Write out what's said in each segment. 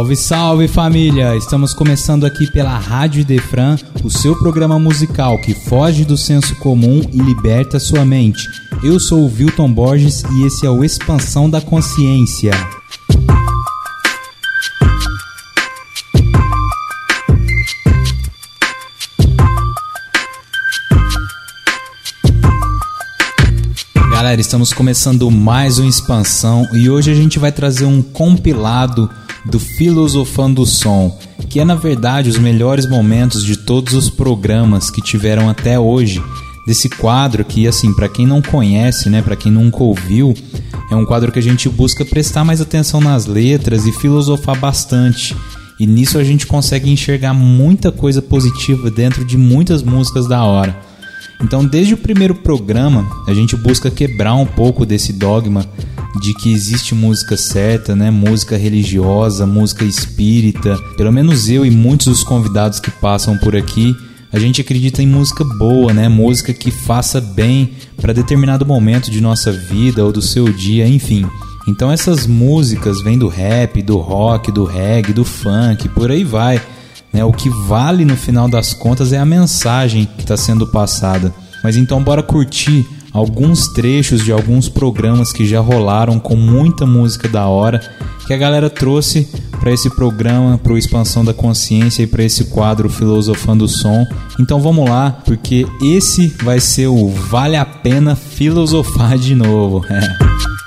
Salve, salve família! Estamos começando aqui pela Rádio Defran, o seu programa musical que foge do senso comum e liberta sua mente. Eu sou o Wilton Borges e esse é o Expansão da Consciência. Galera, estamos começando mais uma expansão e hoje a gente vai trazer um compilado do Filosofando o Som, que é na verdade os melhores momentos de todos os programas que tiveram até hoje. Desse quadro que, assim, para quem não conhece, né, para quem nunca ouviu, é um quadro que a gente busca prestar mais atenção nas letras e filosofar bastante. E nisso a gente consegue enxergar muita coisa positiva dentro de muitas músicas da hora. Então, desde o primeiro programa, a gente busca quebrar um pouco desse dogma de que existe música certa, né? Música religiosa, música espírita. Pelo menos eu e muitos dos convidados que passam por aqui, a gente acredita em música boa, né? Música que faça bem para determinado momento de nossa vida ou do seu dia, enfim. Então essas músicas vêm do rap, do rock, do reggae, do funk, por aí vai. Né? O que vale no final das contas é a mensagem que está sendo passada. Mas então bora curtir alguns trechos de alguns programas que já rolaram com muita música da hora que a galera trouxe para esse programa, para o Expansão da Consciência e para esse quadro Filosofando o Som. Então vamos lá, porque esse vai ser o Vale a Pena Filosofar de Novo. É.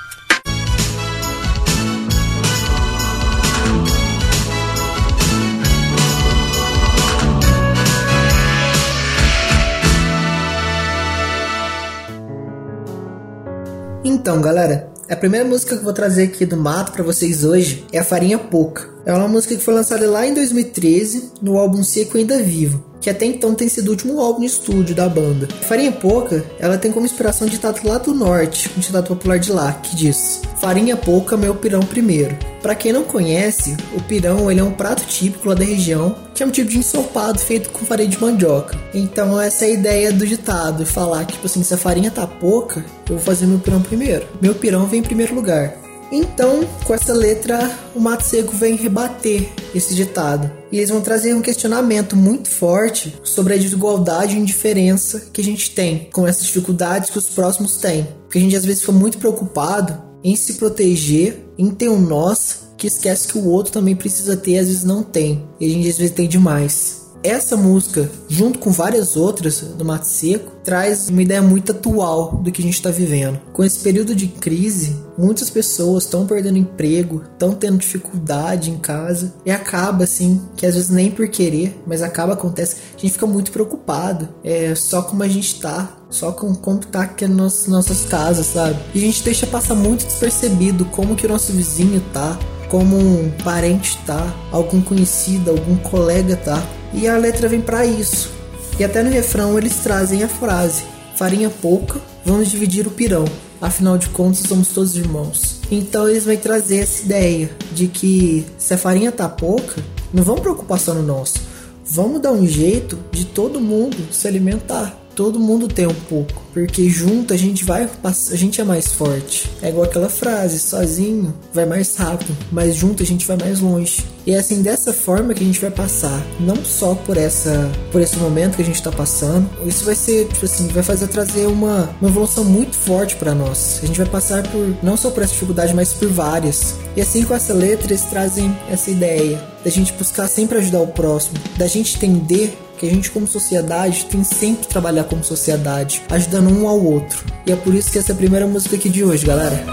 Então, galera, a primeira música que eu vou trazer aqui do mato para vocês hoje é a Farinha Pouca. É uma música que foi lançada lá em 2013 no álbum Seco Ainda Vivo, que até então tem sido o último álbum de estúdio da banda. Farinha Pouca, ela tem como inspiração um ditado lá do norte, um ditado popular de lá, que diz: Farinha pouca, meu pirão primeiro. Para quem não conhece, o pirão ele é um prato típico lá da região, que é um tipo de ensopado feito com farinha de mandioca. Então essa é a ideia do ditado, falar que tipo assim, se a farinha tá pouca, eu vou fazer meu pirão primeiro. Meu pirão vem em primeiro lugar. Então, com essa letra, o Mato Seco vem rebater esse ditado. E eles vão trazer um questionamento muito forte sobre a desigualdade e indiferença que a gente tem com essas dificuldades que os próximos têm. Porque a gente às vezes fica muito preocupado em se proteger, em ter um nós que esquece que o outro também precisa ter, às vezes não tem. E a gente às vezes tem demais essa música, junto com várias outras do Mato Seco, traz uma ideia muito atual do que a gente está vivendo. Com esse período de crise, muitas pessoas estão perdendo emprego, estão tendo dificuldade em casa e acaba assim, que às vezes nem por querer, mas acaba acontece. A gente fica muito preocupado, é só como a gente tá, só com como tá aqui nas nossas casas, sabe? E a gente deixa passar muito despercebido como que o nosso vizinho tá, como um parente tá, algum conhecido, algum colega tá. E a letra vem para isso. E até no refrão eles trazem a frase: farinha pouca, vamos dividir o pirão. Afinal de contas, somos todos irmãos. Então eles vão trazer essa ideia de que se a farinha tá pouca, não vamos preocupar só no nosso. Vamos dar um jeito de todo mundo se alimentar todo mundo tem um pouco, porque junto a gente vai, a gente é mais forte. É igual aquela frase, sozinho vai mais rápido, mas junto a gente vai mais longe. E é assim dessa forma que a gente vai passar, não só por essa, por esse momento que a gente está passando. Isso vai ser, tipo assim, vai fazer trazer uma, uma evolução muito forte para nós. A gente vai passar por não só por essa dificuldade, mas por várias. E assim com essa letra eles trazem essa ideia da gente buscar sempre ajudar o próximo, da gente entender que a gente como sociedade tem sempre que trabalhar como sociedade, ajudando um ao outro. E é por isso que essa é a primeira música aqui de hoje, galera.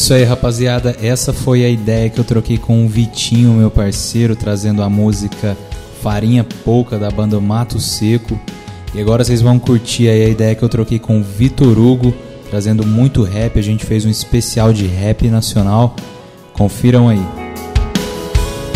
Isso aí, rapaziada. Essa foi a ideia que eu troquei com o Vitinho, meu parceiro, trazendo a música Farinha Pouca da banda Mato Seco. E agora vocês vão curtir aí a ideia que eu troquei com o Vitor Hugo, trazendo muito rap. A gente fez um especial de rap nacional. Confiram aí.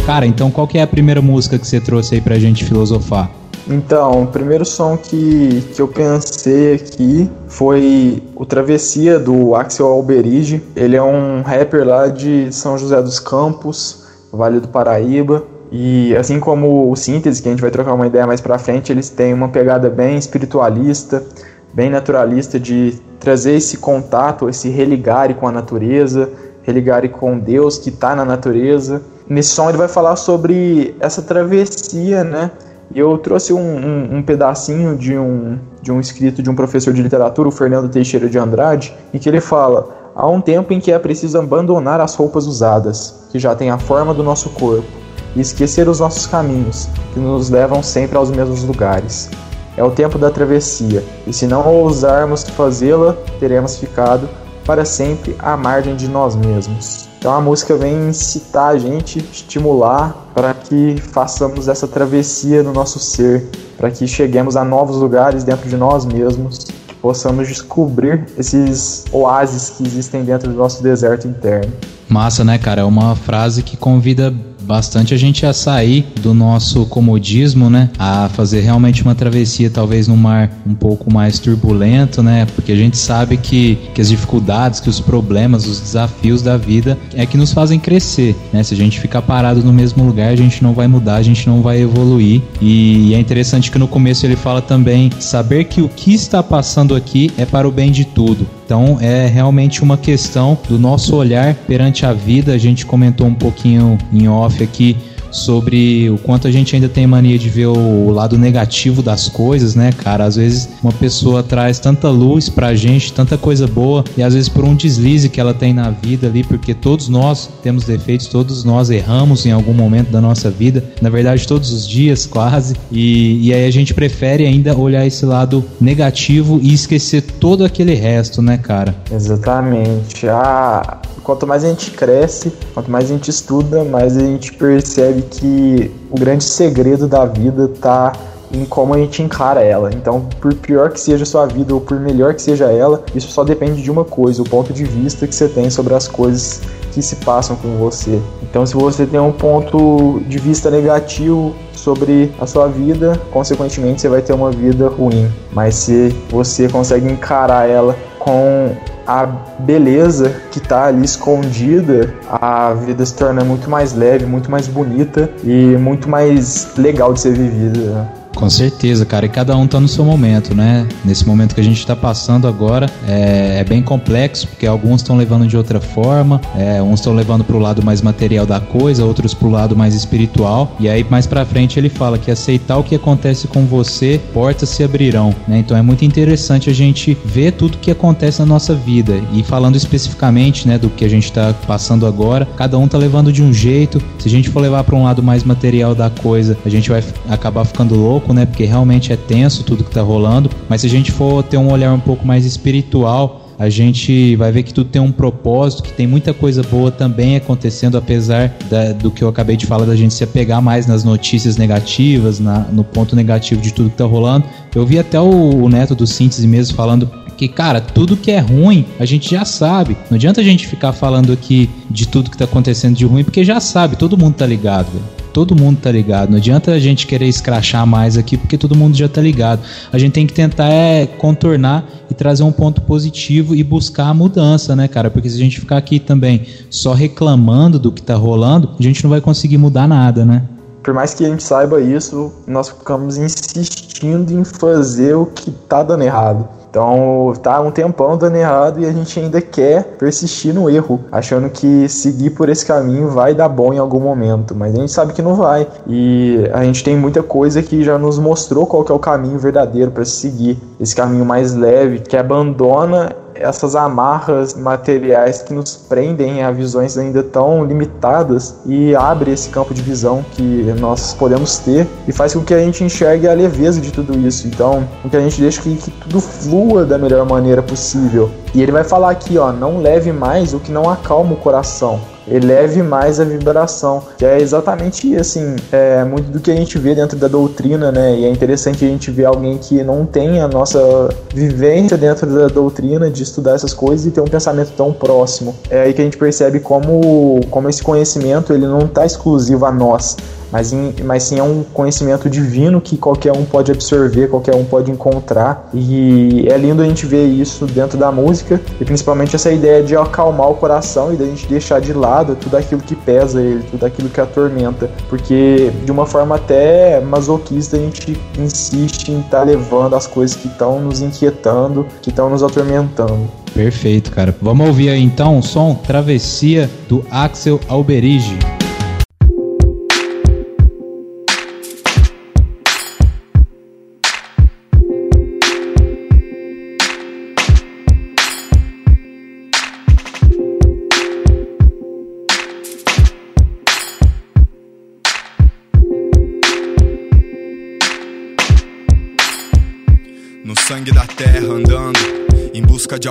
Cara, então qual que é a primeira música que você trouxe aí pra gente filosofar? Então, o primeiro som que, que eu pensei aqui foi o Travessia do Axel Alberige. Ele é um rapper lá de São José dos Campos, Vale do Paraíba. E assim como o Síntese, que a gente vai trocar uma ideia mais pra frente, eles têm uma pegada bem espiritualista, bem naturalista de trazer esse contato, esse religare com a natureza, religare com Deus que está na natureza. Nesse som ele vai falar sobre essa travessia, né? E eu trouxe um, um, um, pedacinho de um, de um escrito de um professor de literatura, o Fernando Teixeira de Andrade, em que ele fala: há um tempo em que é preciso abandonar as roupas usadas, que já têm a forma do nosso corpo, e esquecer os nossos caminhos, que nos levam sempre aos mesmos lugares. É o tempo da travessia, e se não ousarmos fazê-la, teremos ficado para sempre à margem de nós mesmos. Então a música vem incitar a gente, estimular para que façamos essa travessia no nosso ser, para que cheguemos a novos lugares dentro de nós mesmos, que possamos descobrir esses oásis que existem dentro do nosso deserto interno. Massa, né, cara? É uma frase que convida bastante a gente a sair do nosso comodismo, né? A fazer realmente uma travessia, talvez num mar um pouco mais turbulento, né? Porque a gente sabe que, que as dificuldades, que os problemas, os desafios da vida é que nos fazem crescer, né? Se a gente ficar parado no mesmo lugar, a gente não vai mudar, a gente não vai evoluir. E, é interessante que no começo ele fala também saber que o que está passando aqui é para o bem de tudo. Então é realmente uma questão do nosso olhar perante a vida. A gente comentou um pouquinho em off aqui sobre o quanto a gente ainda tem mania de ver o lado negativo das coisas, né, cara? Às vezes uma pessoa traz tanta luz pra gente, tanta coisa boa, e às vezes por um deslize que ela tem na vida ali, porque todos nós temos defeitos, todos nós erramos em algum momento da nossa vida, na verdade todos os dias quase, e, e aí a gente prefere ainda olhar esse lado negativo e esquecer todo aquele resto, né, cara? Exatamente. Ah, quanto mais a gente cresce, quanto mais a gente estuda, mais a gente percebe que o grande segredo da vida tá em como a gente encara ela. Então, por pior que seja a sua vida ou por melhor que seja ela, isso só depende de uma coisa, o ponto de vista que você tem sobre as coisas que se passam com você. Então, se você tem um ponto de vista negativo sobre a sua vida, consequentemente você vai ter uma vida ruim. Mas se você consegue encarar ela com a beleza que está ali escondida, a vida se torna muito mais leve, muito mais bonita e muito mais legal de ser vivida. Com certeza, cara. E cada um tá no seu momento, né? Nesse momento que a gente está passando agora é, é, bem complexo, porque alguns estão levando de outra forma, é, uns estão levando pro lado mais material da coisa, outros pro lado mais espiritual. E aí mais para frente ele fala que aceitar o que acontece com você, portas se abrirão, né? Então é muito interessante a gente ver tudo que acontece na nossa vida. E falando especificamente, né, do que a gente está passando agora, cada um tá levando de um jeito. Se a gente for levar para um lado mais material da coisa, a gente vai acabar ficando louco pouco, né? Porque realmente é tenso tudo que tá rolando. Mas se a gente for ter um olhar um pouco mais espiritual, a gente vai ver que tudo tem um propósito, que tem muita coisa boa também acontecendo, apesar da, do que eu acabei de falar, da gente se apegar mais nas notícias negativas, na, no ponto negativo de tudo que tá rolando. Eu vi até o, o Neto do Síntese mesmo falando que, cara, tudo que é ruim a gente já sabe. Não adianta a gente ficar falando aqui de tudo que tá acontecendo de ruim, porque já sabe, todo mundo tá ligado, velho todo mundo tá ligado. Não adianta a gente querer escrachar mais aqui porque todo mundo já tá ligado. A gente tem que tentar é, contornar e trazer um ponto positivo e buscar a mudança, né, cara? Porque se a gente ficar aqui também só reclamando do que tá rolando, a gente não vai conseguir mudar nada, né? Por mais que a gente saiba isso, nós ficamos insistindo em fazer o que tá dando errado. Então tá um tempão dando errado e a gente ainda quer persistir no erro, achando que seguir por esse caminho vai dar bom em algum momento, mas a gente sabe que não vai. E a gente tem muita coisa que já nos mostrou qual é o caminho verdadeiro para seguir, esse caminho mais leve, que abandona essas amarras materiais que nos prendem a visões ainda tão limitadas e abre esse campo de visão que nós podemos ter e faz com que a gente enxergue a leveza de tudo isso. Então, com que a gente deixe que, que tudo flua da melhor maneira possível. E ele vai falar aqui, ó, não leve mais o que não acalma o coração eleve mais a vibração, que é exatamente assim, é muito do que a gente vê dentro da doutrina, né? E é interessante a gente ver alguém que não tem a nossa vivência dentro da doutrina de estudar essas coisas e ter um pensamento tão próximo. É aí que a gente percebe como, como esse conhecimento ele não está exclusivo a nós, mas, em, mas sim é um conhecimento divino que qualquer um pode absorver, qualquer um pode encontrar. E é lindo a gente ver isso dentro da música e principalmente essa ideia de acalmar o coração e da gente deixar de lado tudo aquilo que pesa ele, tudo aquilo que atormenta, porque de uma forma até masoquista a gente insiste em estar tá levando as coisas que estão nos inquietando, que estão nos atormentando. Perfeito, cara. Vamos ouvir aí então o som Travessia do Axel Alberige.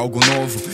Algo novo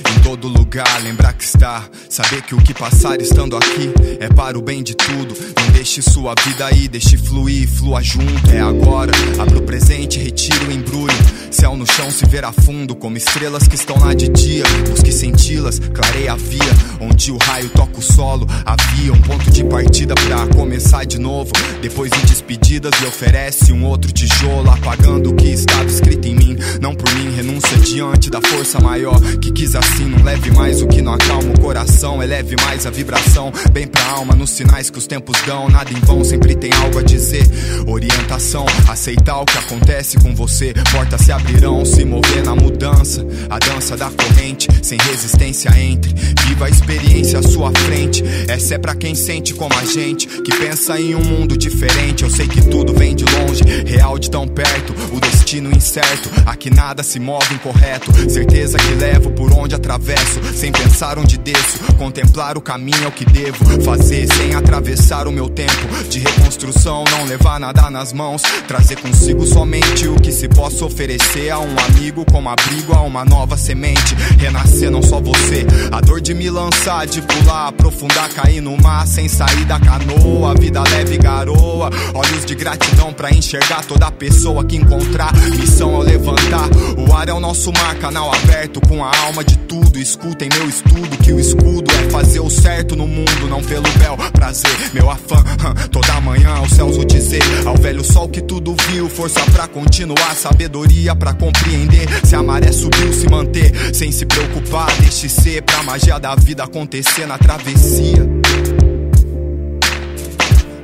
lugar. Lembrar que está, saber que o que passar estando aqui é para o bem de tudo. Não deixe sua vida aí, deixe fluir, flua junto. É agora, abra o presente, retira o embrulho. Céu no chão se verá fundo, como estrelas que estão lá de dia. Busque senti-las, clareia a via. Onde o raio toca o solo, havia um ponto de partida pra começar de novo. Depois de despedidas, lhe oferece um outro tijolo, apagando o que estava escrito em mim. Não por mim, renúncia diante da força maior que quis assim. Não leve mais o que não acalma o coração, eleve mais a vibração. Bem pra alma, nos sinais que os tempos dão. Nada em vão, sempre tem algo a dizer. Orientação, aceitar o que acontece com você. Portas se abrirão, se mover na mudança. A dança da corrente, sem resistência entre. Viva a experiência à sua frente. Essa é pra quem sente como a gente, que pensa em um mundo diferente. Eu sei que tudo vem de longe, real de tão perto. O destino incerto, aqui nada se move incorreto. Certeza que levo por onde atravesso, sem pensar onde desço. Contemplar o caminho é o que devo fazer, sem atravessar o meu tempo de reconstrução. Não levar nada nas mãos, trazer consigo somente o que se possa oferecer a um amigo como abrigo a uma nova semente. Renascer não só você, a dor de me lançar, de pular, aprofundar, cair no mar sem sair da canoa. Vida leve garoa, olhos de gratidão pra enxergar toda pessoa que encontrar. Missão ao levantar, o ar é o nosso mar, canal aberto com a alma de tudo. Escutem meu estudo, que o escudo é fazer o certo no mundo, não pelo bel prazer. Meu afã, toda manhã aos céus vou dizer ao velho sol que tudo viu, força pra continuar, sabedoria pra compreender. Se a maré subiu, se manter, sem se preocupar, deixe ser pra magia da vida acontecer na travessia.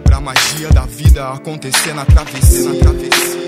Pra magia da vida acontecer na travessia, na travessia.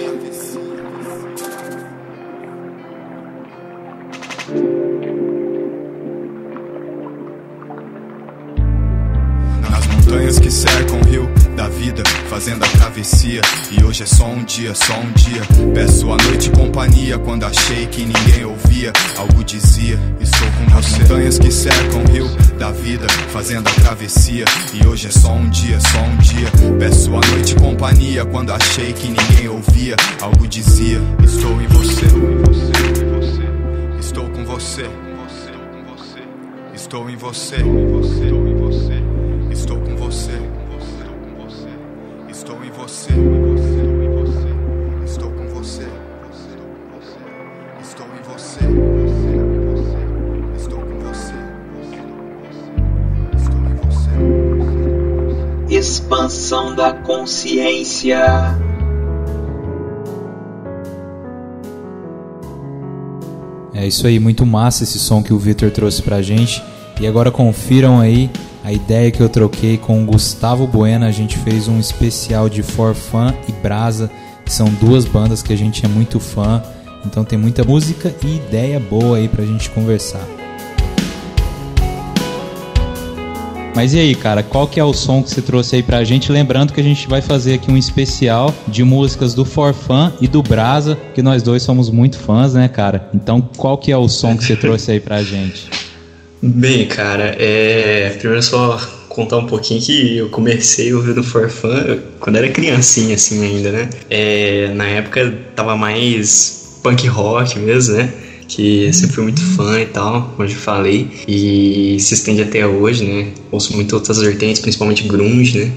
Nas montanhas que cercam o rio da vida, fazendo a travessia. E hoje é só um dia, só um dia. Peço a noite companhia quando achei que ninguém ouvia. Algo dizia, estou com você. Nas montanhas que cercam o rio da vida, fazendo a travessia. E hoje é só um dia, só um dia. Peço a noite companhia quando achei que ninguém ouvia. Algo dizia, estou em você. Estou com você. Estou em você. Estou com você. Estou com você. Estou em você. Estou com você. Estou em você. Expansão da consciência. É isso aí, muito massa esse som que o Victor trouxe pra gente. E agora confiram aí a ideia que eu troquei com o Gustavo Bueno. A gente fez um especial de For Fun e Brasa, que são duas bandas que a gente é muito fã. Então tem muita música e ideia boa aí pra gente conversar. Mas e aí, cara, qual que é o som que você trouxe aí pra gente? Lembrando que a gente vai fazer aqui um especial de músicas do For Fun e do Brasa, que nós dois somos muito fãs, né, cara? Então, qual que é o som que você trouxe aí pra gente? Bem, cara, é... primeiro só contar um pouquinho que eu comecei ouvindo For Fun quando era criancinha, assim, ainda, né? É... Na época tava mais punk rock mesmo, né? Que sempre fui muito fã e tal, como eu já falei, e se estende até hoje, né? Ouço muito outras vertentes, principalmente grunge, né?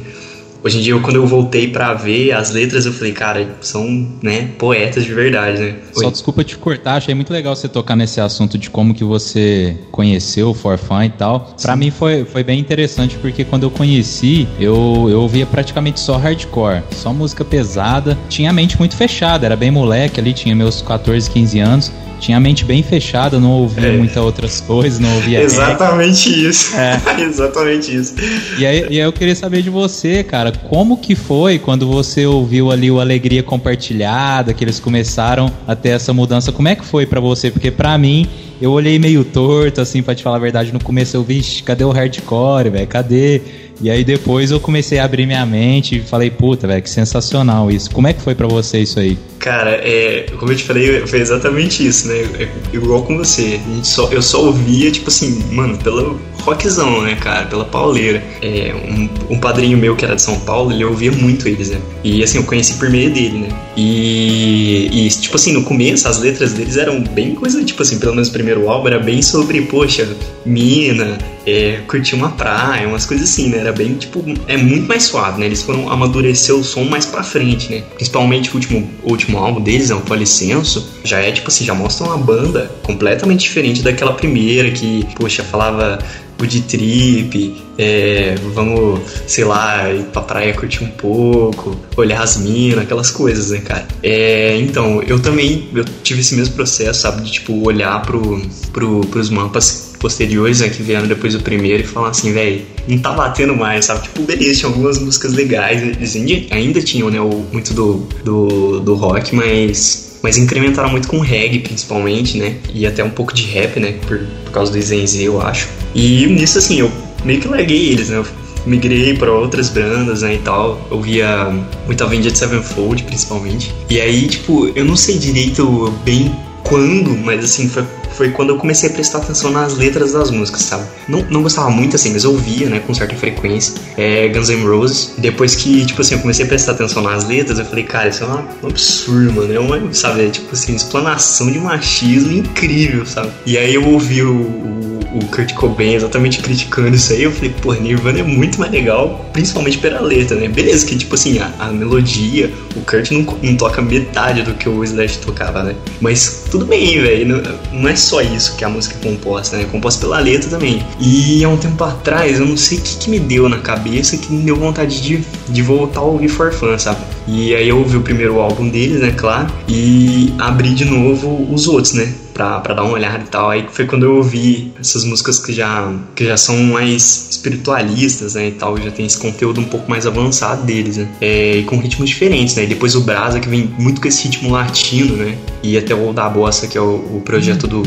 Hoje em dia, quando eu voltei pra ver as letras, eu falei, cara, são, né, poetas de verdade, né? Só Oi. desculpa te cortar, achei muito legal você tocar nesse assunto de como que você conheceu o For Fun e tal. Pra mim foi, foi bem interessante, porque quando eu conheci, eu, eu ouvia praticamente só hardcore, só música pesada. Tinha a mente muito fechada, era bem moleque ali, tinha meus 14, 15 anos. Tinha a mente bem fechada, não ouvia É. muitas outras coisas, não ouvia. Exatamente isso. É. Exatamente isso. E aí, e aí eu queria saber de você, cara, como que foi quando você ouviu ali o Alegria Compartilhada, que eles começaram a ter essa mudança? Como é que foi pra você? Porque pra mim, eu olhei meio torto, assim, pra te falar a verdade, no começo eu vi, "Ixi, cadê o hardcore, velho? Cadê? E aí depois eu comecei a abrir minha mente e falei, puta, velho, que sensacional isso. Como é que foi pra você isso aí? Cara, é, como eu te falei, foi exatamente isso, né? É igual com você. A gente só, eu só ouvia, tipo assim, mano, pelo rockzão, né, cara? Pela pauleira. É, um, um, padrinho meu que era de São Paulo, ele ouvia muito eles, né? E assim, eu conheci por meio dele, né? E, e tipo assim, no começo as letras deles eram bem coisa, tipo assim, pelo menos o primeiro álbum era bem sobre, poxa, mina, é, curtir uma praia, umas coisas assim, né? Era bem, tipo, é muito mais suave, né? Eles foram amadurecer o som mais pra frente, né? Principalmente o último, o último álbum deles, né? O Policenso, já é, tipo assim, já mostra uma banda completamente diferente daquela primeira que, poxa, falava de trip, é, vamos, sei lá, ir pra praia curtir um pouco, olhar as minas, aquelas coisas, né, cara? É, então, eu também eu tive esse mesmo processo, sabe, de tipo olhar pro, pro, pros mapas posteriores, né, que vieram depois do primeiro e falar assim, velho, não tá batendo mais, sabe? Tipo, beleza, tinha algumas músicas legais, eles ainda tinham, né, o, muito do, do, do rock, mas mas incrementaram muito com reggae, principalmente, né? E até um pouco de rap, né? Por, por causa do Zenzi, eu acho. E nisso, assim, eu meio que larguei eles, né? Eu migrei para outras bandas, né, e tal. Eu via muito Avenged Sevenfold, principalmente. E aí, tipo, eu não sei direito bem quando, mas assim, foi foi quando eu comecei a prestar atenção nas letras das músicas, sabe? Não, não gostava muito assim, mas ouvia, né, com certa frequência. É, Guns N' Roses. Depois que, tipo assim, eu comecei a prestar atenção nas letras, eu falei, cara, isso é um absurdo, mano. É uma, sabe, é, tipo assim, explanação de machismo incrível, sabe? E aí eu ouvi o, o, o Kurt Cobain exatamente criticando isso aí, eu falei, pô, Nirvana é muito mais legal, principalmente pela letra, né? Beleza, que tipo assim, a, a melodia, o Kurt não, não toca metade do que o Slash tocava, né? Mas tudo bem, velho, não, não é só isso que a música é composta, né? É composta pela letra também. E há um tempo atrás, eu não sei o que, que me deu na cabeça que me deu vontade de, de voltar a ouvir For Fun, sabe? E aí eu ouvi o primeiro álbum deles, né, claro, e abri de novo os outros, né? Pra, dar uma olhada e tal. Aí foi quando eu ouvi essas músicas que já, que já são mais espiritualistas, né, e tal, já tem esse conteúdo um pouco mais avançado deles, né, é, e com ritmos diferentes, né, e depois o Brasa, que vem muito com esse ritmo latino, né, e até o da Bossa, que é o, o projeto do,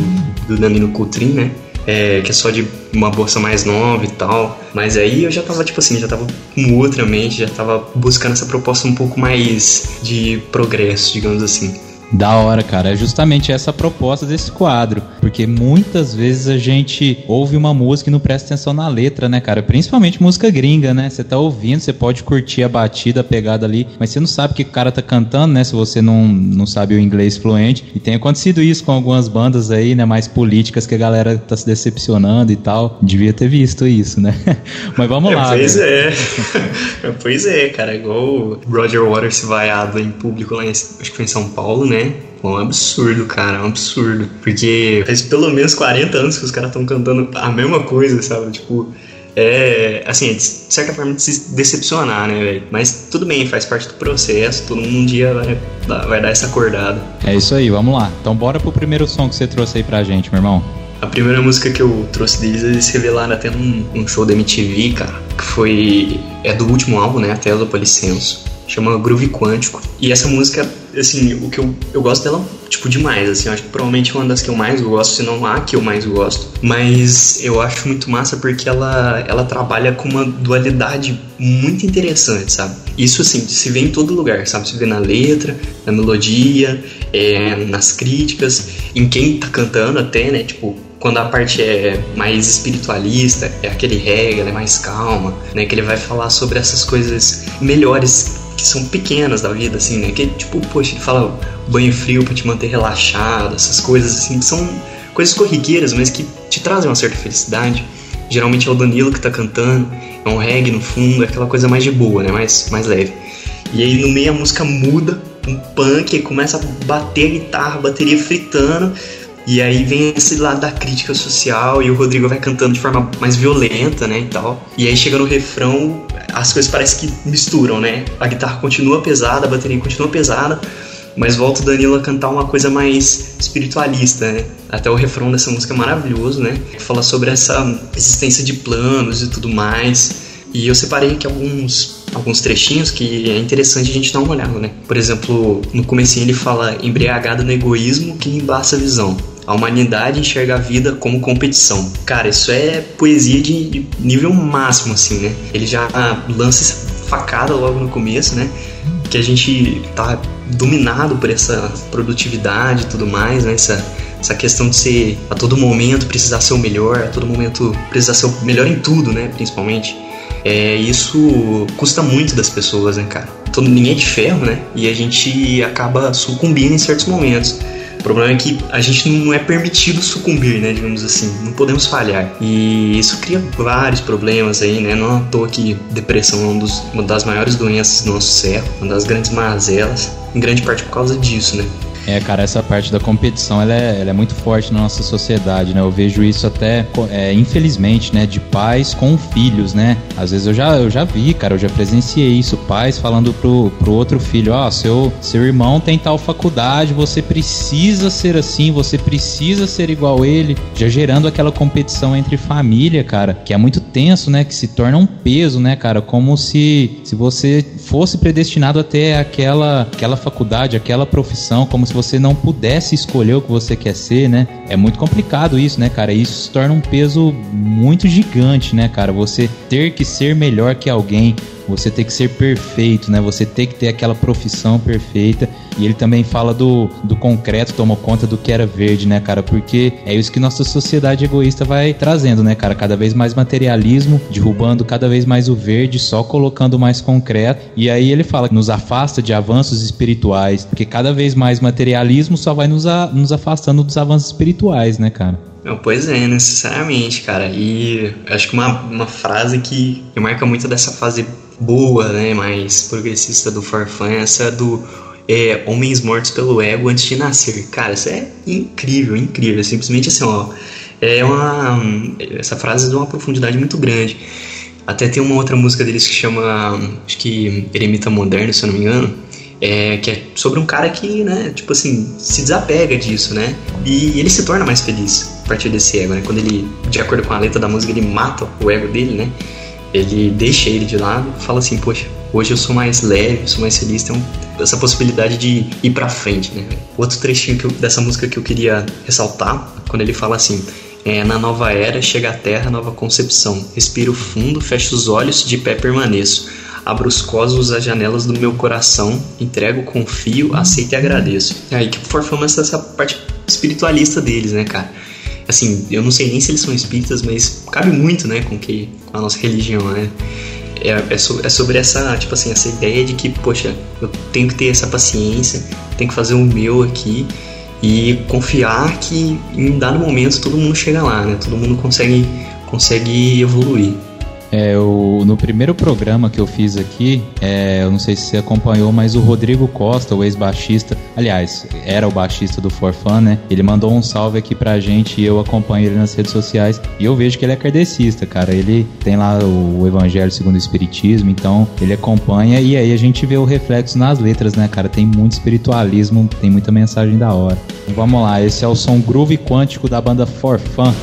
do Danilo Coutrin, né, é, que é só de uma bolsa mais nova e tal. Mas aí eu já tava, tipo assim, já tava com outra mente, já tava buscando essa proposta um pouco mais de progresso, digamos assim. Da hora, cara. É justamente essa a proposta desse quadro. Porque muitas vezes a gente ouve uma música e não presta atenção na letra, né, cara? Principalmente música gringa, né? Você tá ouvindo, você pode curtir a batida, a pegada ali, mas você não sabe o que o cara tá cantando, né? Se você não, não sabe o inglês fluente. E tem acontecido isso com algumas bandas aí, né? Mais políticas que a galera tá se decepcionando e tal. Devia ter visto isso, né? mas vamos é, lá. Pois né? é. pois é, cara. Igual o Roger Waters vaiado em público lá, em, acho que foi em São Paulo, né? É um absurdo, cara, é um absurdo. Porque faz pelo menos 40 anos que os caras estão cantando a mesma coisa, sabe? Tipo, é, assim, de certa forma de se decepcionar, né, velho? Mas tudo bem, faz parte do processo, todo mundo um dia vai, vai dar essa acordada. É isso aí, vamos lá. Então bora pro primeiro som que você trouxe aí pra gente, meu irmão. A primeira música que eu trouxe deles, eles revelaram até num, num show da MTV, cara, que foi. É do último álbum, né? Até do Policenso chama Groove Quântico. E essa música, assim, o que eu, eu gosto dela, tipo, demais, assim, eu acho que provavelmente é uma das que eu mais gosto, se não a que eu mais gosto. Mas eu acho muito massa porque ela, ela trabalha com uma dualidade muito interessante, sabe? Isso, assim, se vê em todo lugar, sabe? Se vê na letra, na melodia, é, nas críticas, em quem tá cantando até, né? Tipo, quando a parte é mais espiritualista, é aquele reggae, ela é mais calma, né? Que ele vai falar sobre essas coisas melhores que são pequenas da vida, assim, né? Que tipo, poxa, ele fala banho frio para te manter relaxado, essas coisas assim, que são coisas corriqueiras, mas que te trazem uma certa felicidade. Geralmente é o Danilo que tá cantando, é um reggae no fundo, é aquela coisa mais de boa, né? Mais, mais leve. E aí no meio a música muda, um punk, começa a bater a guitarra, a bateria fritando, e aí vem esse lado da crítica social e o Rodrigo vai cantando de forma mais violenta, né, e tal. E aí chega no refrão, as coisas parecem que misturam, né? A guitarra continua pesada, a bateria continua pesada, mas volta o Danilo a cantar uma coisa mais espiritualista, né? Até o refrão dessa música é maravilhoso, né? Fala sobre essa existência de planos e tudo mais. E eu separei aqui alguns, alguns trechinhos que é interessante a gente dar uma olhada, né? Por exemplo, no comecinho ele fala embriagado no egoísmo que embaça a visão. A humanidade enxerga a vida como competição. Cara, isso é poesia de nível máximo, assim, né? Ele já lança essa facada logo no começo, né? Que a gente tá dominado por essa produtividade e tudo mais, né? Essa Essa questão de ser a todo momento precisar ser o melhor, a todo momento precisar ser o melhor em tudo, né? Principalmente. É, isso custa muito das pessoas, né, cara? Todo, ninguém é de ferro, né? E a gente acaba sucumbindo em certos momentos. O problema é que a gente não é permitido sucumbir, né, digamos assim, não podemos falhar. E isso cria vários problemas aí, né? Não à toa que depressão é um dos, uma das maiores doenças do nosso século, uma das grandes mazelas, em grande parte por causa disso, né? É, cara, essa parte da competição ela é, ela é, muito forte na nossa sociedade, né? Eu vejo isso até, é, infelizmente, né? De pais com filhos, né? Às vezes eu já, eu já vi, cara, eu já presenciei isso. Pais falando pro, pro outro filho: Ó, oh, seu, seu irmão tem tal faculdade, você precisa ser assim, você precisa ser igual ele. Já gerando aquela competição entre família, cara, que é muito tenso, né? Que se torna um peso, né, cara? Como se, se você fosse predestinado até aquela, aquela faculdade, aquela profissão, como se se você não pudesse escolher o que você quer ser, né? É muito complicado isso, né, cara? Isso se torna um peso muito gigante, né, cara? Você ter que ser melhor que alguém, você ter que ser perfeito, né? Você ter que ter aquela profissão perfeita. E ele também fala do, do concreto, tomou conta do que era verde, né, cara? Porque é isso que nossa sociedade egoísta vai trazendo, né, cara? Cada vez mais materialismo, derrubando cada vez mais o verde, só colocando mais concreto. E aí ele fala que nos afasta de avanços espirituais, porque cada vez mais materialismo só vai nos, a, nos afastando dos avanços espirituais, né, cara? Não, pois é, necessariamente, cara. E acho que uma, uma frase que, que marca muito dessa fase boa, né, mais progressista do Farfã, é essa do é, homens mortos pelo ego antes de nascer. Cara, isso é incrível, incrível. É simplesmente assim, ó. É uma. Essa frase é de uma profundidade muito grande. Até tem uma outra música deles que chama. Acho que Eremita Moderno, se eu não me engano. É, que é sobre um cara que, né, tipo assim, se desapega disso, né? E ele se torna mais feliz a partir desse ego, né? Quando ele, de acordo com a letra da música, ele mata o ego dele, né? Ele deixa ele de lado fala assim, poxa, hoje eu sou mais leve, sou mais feliz, tem essa possibilidade de ir pra frente, né? Outro trechinho eu, dessa música que eu queria ressaltar, quando ele fala assim, é, na nova era chega a terra, nova concepção. Respiro fundo, fecho os olhos, de pé permaneço. Abro os cosmos, as janelas do meu coração, entrego, confio, aceito e agradeço. Aí que performance essa parte espiritualista deles, né, cara? Assim, eu não sei nem se eles são espíritas, mas cabe muito, né, com que com a nossa religião, né? É, é, so, é, sobre essa, tipo assim, essa ideia de que, poxa, eu tenho que ter essa paciência, tenho que fazer o meu aqui e confiar que em dado momento todo mundo chega lá, né? Todo mundo consegue, consegue evoluir. É, eu, no primeiro programa que eu fiz aqui, é, eu não sei se você acompanhou, mas o Rodrigo Costa, o ex-baixista, aliás, era o baixista do Forfan, né? Ele mandou um salve aqui pra gente e eu acompanho ele nas redes sociais. E eu vejo que ele é kardecista, cara. Ele tem lá o Evangelho segundo o Espiritismo, então ele acompanha e aí a gente vê o reflexo nas letras, né, cara? Tem muito espiritualismo, tem muita mensagem da hora. Então, vamos lá, esse é o som groove quântico da banda Forfan.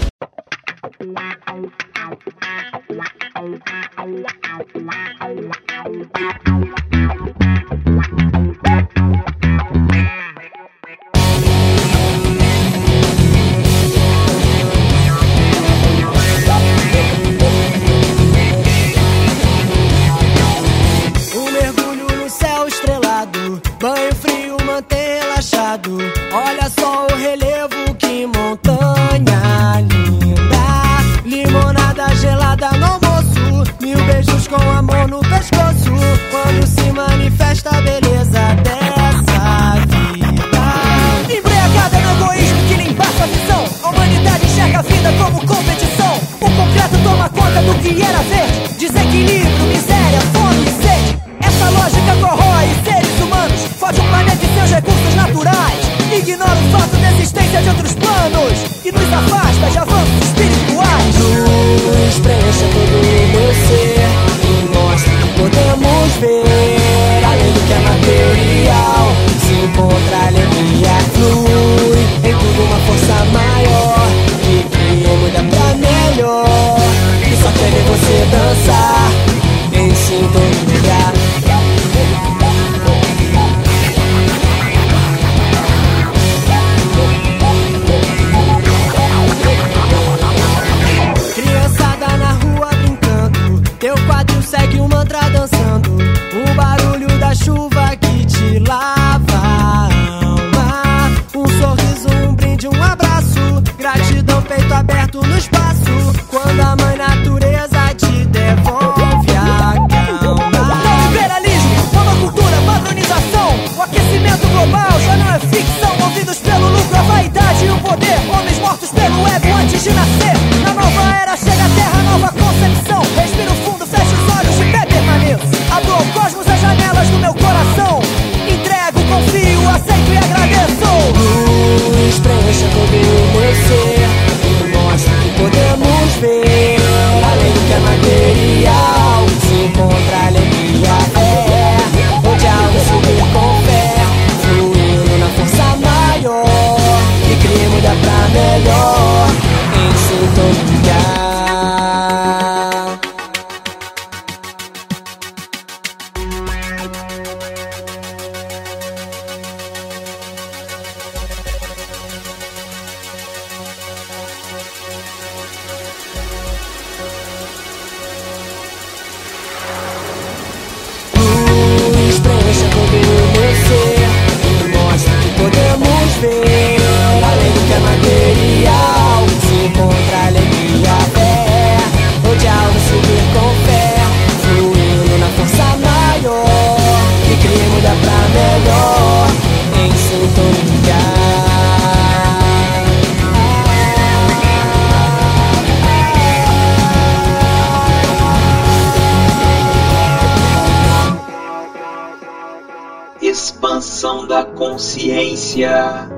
Expansão da consciência.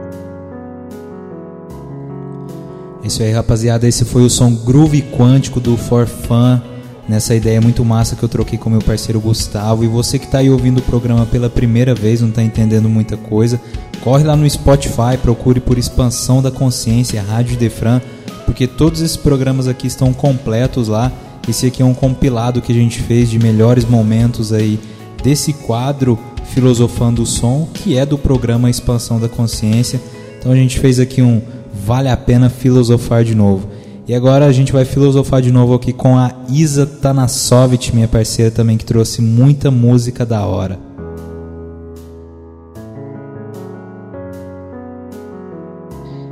É Isso aí, rapaziada. Esse foi o som groove quântico do For Fun. Nessa ideia muito massa que eu troquei com meu parceiro Gustavo. E você que está aí ouvindo o programa pela primeira vez, não está entendendo muita coisa, corre lá no Spotify, procure por Expansão da Consciência, Rádio Defran, porque todos esses programas aqui estão completos lá. Esse aqui é um compilado que a gente fez de melhores momentos aí desse quadro Filosofando o Som, que é do programa Expansão da Consciência. Então a gente fez aqui um Vale a Pena Filosofar de Novo. E agora a gente vai filosofar de novo aqui com a Isa Tanasovic, minha parceira também, que trouxe muita música da hora.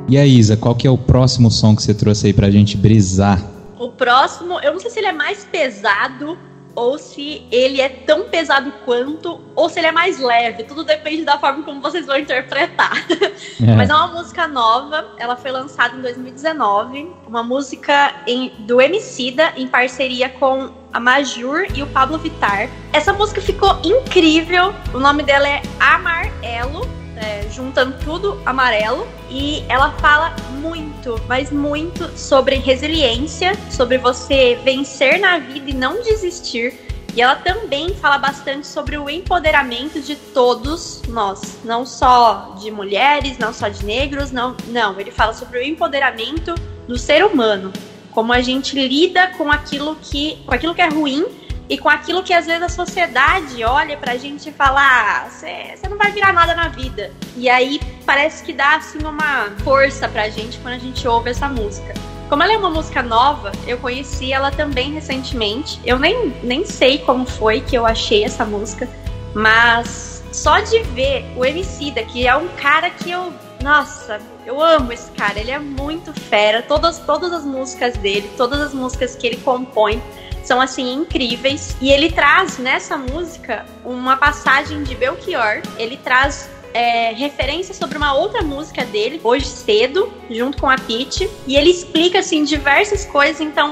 E aí, Isa, qual que é o próximo som que você trouxe aí pra gente brisar? O próximo, eu não sei se ele é mais pesado ou se ele é tão pesado quanto, ou se ele é mais leve. Tudo depende da forma como vocês vão interpretar. É. Mas é uma música nova, ela foi lançada em 2019. Uma música em, do Emicida em parceria com a Majur e o Pablo Vittar. Essa música ficou incrível. O nome dela é Amarelo. É, juntando tudo amarelo e ela fala muito, mas muito sobre resiliência, sobre você vencer na vida e não desistir. E ela também fala bastante sobre o empoderamento de todos nós, não só de mulheres, não só de negros, não, não, ele fala sobre o empoderamento do ser humano, como a gente lida com aquilo que, com aquilo que é ruim e com aquilo que às vezes a sociedade olha pra gente e fala: "Ah, você não vai virar nada na vida". E aí parece que dá assim uma força pra gente quando a gente ouve essa música. Como ela é uma música nova, eu conheci ela também recentemente. Eu nem, nem sei como foi que eu achei essa música, mas só de ver o Emicida, que é um cara que eu. Nossa, eu amo esse cara, ele é muito fera. Todas, todas as músicas dele, todas as músicas que ele compõe são assim incríveis. E ele traz nessa música uma passagem de Belchior. Ele traz é, referência sobre uma outra música dele, Hoje Cedo, junto com a Pete. E ele explica, assim, diversas coisas. Então,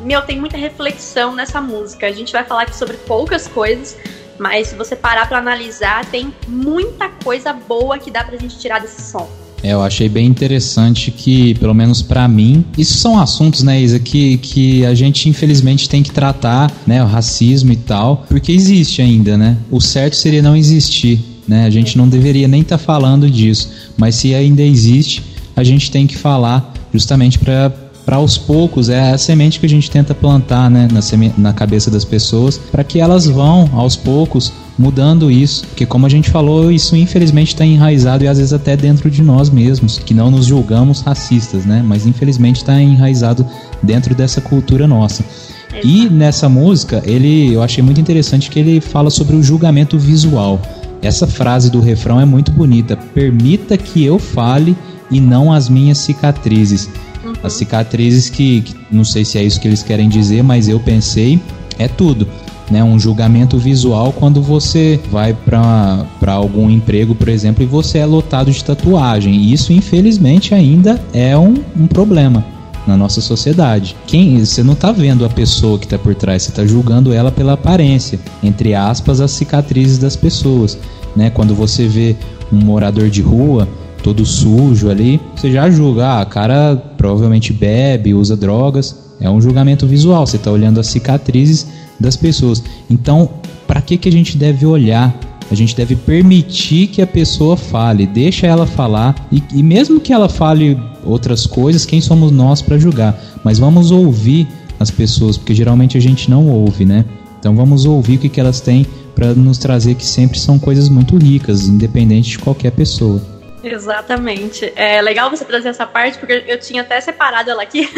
meu, tem muita reflexão nessa música. A gente vai falar aqui sobre poucas coisas, mas se você parar pra analisar, tem muita coisa boa que dá pra gente tirar desse som. É, eu achei bem interessante que, pelo menos pra mim, isso são assuntos, né, Isa, que, que a gente infelizmente tem que tratar, né, o racismo e tal, porque existe ainda, né? O certo seria não existir, né? A gente não deveria nem estar falando disso, mas se ainda existe, a gente tem que falar justamente para para aos poucos é a semente que a gente tenta plantar né, na, na cabeça das pessoas para que elas vão aos poucos mudando isso, porque como a gente falou, isso infelizmente está enraizado e às vezes até dentro de nós mesmos, que não nos julgamos racistas, né? Mas infelizmente está enraizado dentro dessa cultura nossa. E nessa música, ele, eu achei muito interessante que ele fala sobre o julgamento visual. Essa frase do refrão é muito bonita. Permita que eu fale e não as minhas cicatrizes. As cicatrizes que, que não sei se é isso que eles querem dizer, mas eu pensei, é tudo. Né, um julgamento visual quando você vai para algum emprego, por exemplo, e você é lotado de tatuagem. Isso, infelizmente, ainda é um, um problema na nossa sociedade. Quem você não tá vendo a pessoa que tá por trás, você tá julgando ela pela aparência, entre aspas, as cicatrizes das pessoas, né? Quando você vê um morador de rua todo sujo ali, você já julga, ah, cara provavelmente bebe, usa drogas. É um julgamento visual, você está olhando as cicatrizes das pessoas. Então, para que, que a gente deve olhar? A gente deve permitir que a pessoa fale, deixa ela falar e, e mesmo que ela fale outras coisas, quem somos nós para julgar? Mas vamos ouvir as pessoas, porque geralmente a gente não ouve, né? Então vamos ouvir o que, que elas têm para nos trazer que sempre são coisas muito ricas, independente de qualquer pessoa. Exatamente. É legal você trazer essa parte, porque eu tinha até separado ela aqui.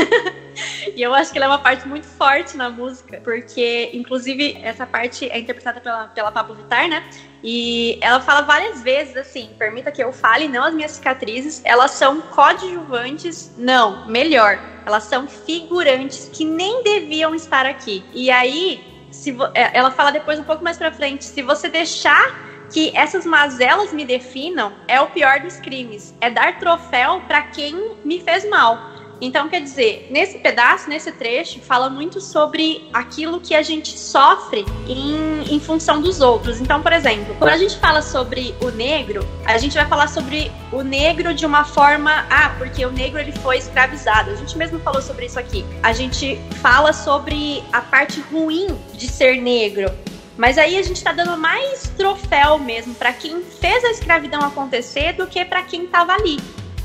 e eu acho que ela é uma parte muito forte na música, porque, inclusive, essa parte é interpretada pela, pela Pablo Vittar, né? E ela fala várias vezes assim: permita que eu fale, não as minhas cicatrizes, elas são coadjuvantes, não, melhor, elas são figurantes que nem deviam estar aqui. E aí, se é, ela fala depois um pouco mais pra frente: se você deixar que essas mazelas me definam é o pior dos crimes. É dar troféu para quem me fez mal. Então, quer dizer, nesse pedaço, nesse trecho, fala muito sobre aquilo que a gente sofre em, em função dos outros. Então, por exemplo, quando a gente fala sobre o negro, a gente vai falar sobre o negro de uma forma, ah, porque o negro ele foi escravizado. A gente mesmo falou sobre isso aqui. A gente fala sobre a parte ruim de ser negro. Mas aí a gente está dando mais troféu mesmo para quem fez a escravidão acontecer do que para quem estava ali.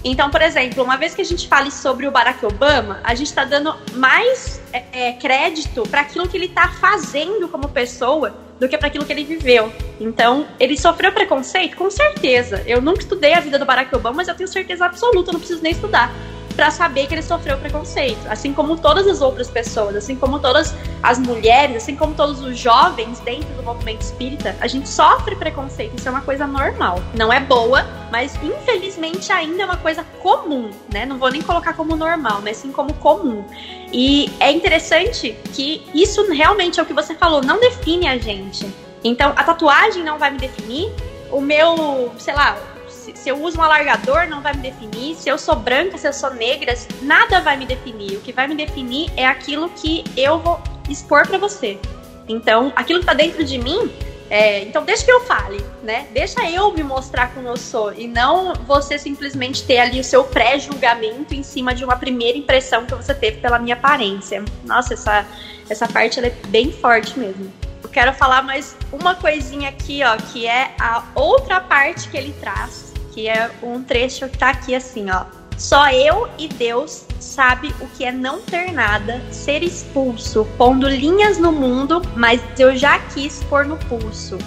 Então, por exemplo, uma vez que a gente fale sobre o Barack Obama, a gente está dando mais é, é, crédito para aquilo que ele está fazendo como pessoa do que para aquilo que ele viveu. Então, ele sofreu preconceito? Com certeza. Eu nunca estudei a vida do Barack Obama, mas eu tenho certeza absoluta, não preciso nem estudar para saber que ele sofreu preconceito, assim como todas as outras pessoas, assim como todas as mulheres, assim como todos os jovens dentro do movimento espírita, a gente sofre preconceito, isso é uma coisa normal. Não é boa, mas infelizmente ainda é uma coisa comum, né? Não vou nem colocar como normal, mas sim como comum. E é interessante que isso realmente é o que você falou, não define a gente. Então, a tatuagem não vai me definir, o meu, sei lá, se, se eu uso um alargador, não vai me definir. Se eu sou branca, se eu sou negra, nada vai me definir. O que vai me definir é aquilo que eu vou expor para você. Então, aquilo que tá dentro de mim é, então deixa que eu fale, né? Deixa eu me mostrar como eu sou e não você simplesmente ter ali o seu pré-julgamento em cima de uma primeira impressão que você teve pela minha aparência. Nossa, essa, essa parte é bem forte mesmo. Eu quero falar mais uma coisinha aqui, ó, que é a outra parte que ele traz, que é um trecho que tá aqui assim, ó. Só eu e Deus sabe o que é não ter nada, ser expulso, pondo linhas no mundo, mas eu já quis pôr no pulso.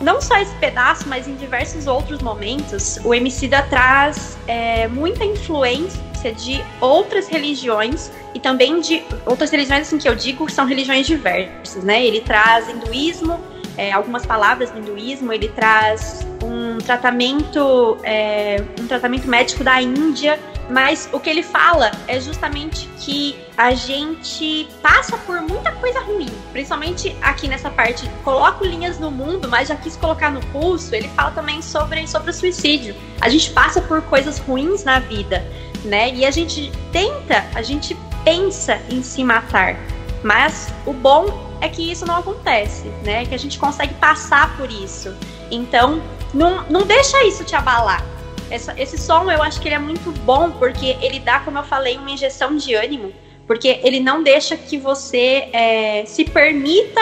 Não só esse pedaço, mas em diversos outros momentos, o Emicida traz é, muita influência de outras religiões e também de outras religiões assim que eu digo são religiões diversas, né? Ele traz hinduísmo, é, algumas palavras do hinduísmo, ele traz um tratamento, é, um tratamento médico da Índia, mas o que ele fala é justamente que a gente passa por muita coisa ruim, principalmente aqui nessa parte. Coloco linhas no mundo, mas já quis colocar no pulso. Ele fala também sobre, sobre o suicídio. A gente passa por coisas ruins na vida, né? E a gente tenta, a gente pensa em se matar. Mas o bom é que isso não acontece, né? Que a gente consegue passar por isso. Então, não, não deixa isso te abalar. Essa, esse som eu acho que ele é muito bom porque ele dá, como eu falei, uma injeção de ânimo, porque ele não deixa que você é, se permita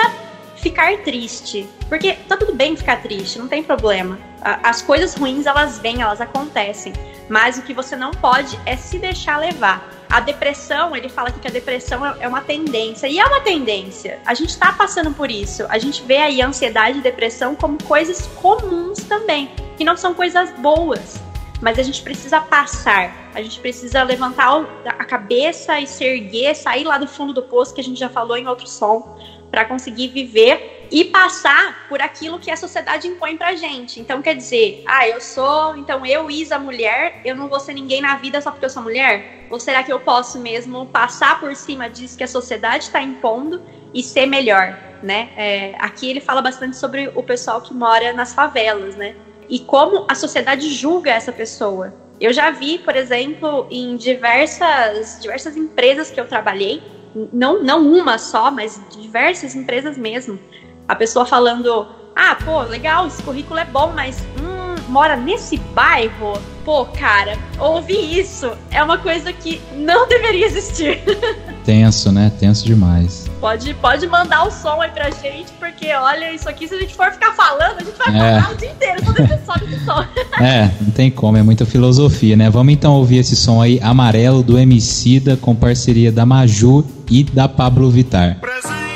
ficar triste. Porque tá tudo bem ficar triste, não tem problema. As coisas ruins elas vêm, elas acontecem. Mas o que você não pode é se deixar levar. A depressão, ele fala que a depressão é, é uma tendência. E é uma tendência. A gente tá passando por isso. A gente vê aí ansiedade e depressão como coisas comuns também. Que não são coisas boas. Mas a gente precisa passar. A gente precisa levantar a cabeça e se erguer, sair lá do fundo do poço, que a gente já falou em outro som, para conseguir viver e passar por aquilo que a sociedade impõe pra gente. Então quer dizer, ah, eu sou, então eu, Isa, mulher, eu não vou ser ninguém na vida só porque eu sou mulher? Ou será que eu posso mesmo passar por cima disso que a sociedade está impondo e ser melhor, né? É, aqui ele fala bastante sobre o pessoal que mora nas favelas, né? E como a sociedade julga essa pessoa. Eu já vi, por exemplo, em diversas, diversas empresas que eu trabalhei, não, não uma só, mas diversas empresas mesmo, a pessoa falando: ah, pô, legal, esse currículo é bom, mas hum, mora nesse bairro? Pô, cara, ouvir isso é uma coisa que não deveria existir. Tenso, né? Tenso demais. Pode, pode mandar o som aí pra gente, porque olha, isso aqui, se a gente for ficar falando, a gente vai É. falar o dia inteiro, todo episódio de som. É, não tem como, é muita filosofia, né? Vamos então ouvir esse som aí, Amarelo, do Emicida, com parceria da Maju e da Pablo Vittar. Presentemente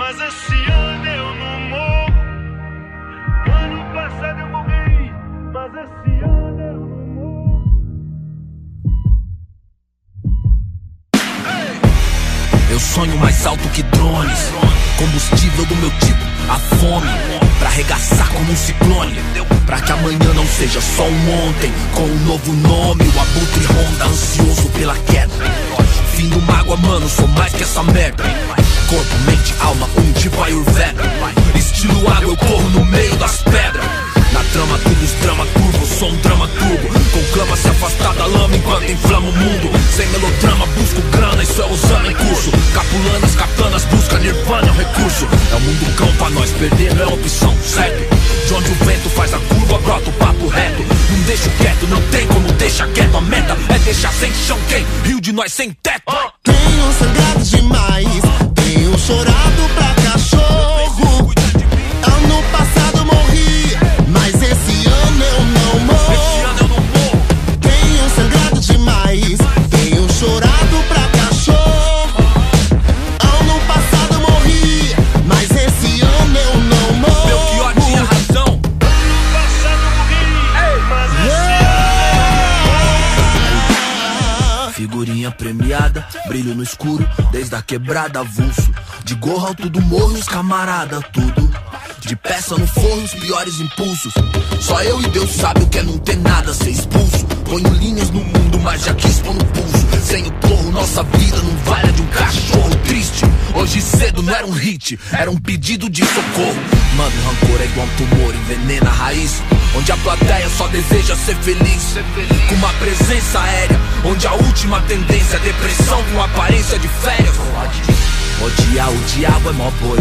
mas esse ano eu não morro. Ano passado eu morri, mas esse ano eu não morro. Eu sonho mais alto que drones. Combustível do meu tipo, a fome. Pra arregaçar como um ciclone. Pra que amanhã não seja só um ontem. Com um novo nome, o abutre ronda, ansioso pela queda. Fim do mágoa, mano, sou mais que essa merda. Corpo, mente, alma, um tipo Ayurveda. Estilo água, eu corro no meio das pedras. Na trama, tudo drama curvo, sou um drama turbo. Conclama se afastar da lama enquanto inflama o mundo. Sem melodrama, busco grana, isso é usando em curso. Capulanas, katanas, busca nirvana, é um recurso. É o mundo cão pra nós, perder não é opção, certo? De onde o vento faz a curva, brota o papo reto. Não deixo quieto, não tem como deixar quieto. A meta é deixar sem chão quem? Rio de nós sem teto. Tenho sangrado demais, chorado pra cachorro. Brilho no escuro, desde a quebrada avulso. De gorro alto do morro, os camarada, tudo. De peça no forno, os piores impulsos. Só eu e Deus sabe o que é não ter nada, ser expulso. Ponho linhas no mundo, mas já quis pôr no pulso. Sem o porro, nossa vida não vale de um cachorro triste. Hoje cedo não era um hit, era um pedido de socorro. Mano, rancor é igual um tumor, envenena a raiz. Onde a plateia só deseja ser feliz. Com uma presença aérea, onde a última tendência é depressão com aparência de férias. Odiar o diabo é mó boi.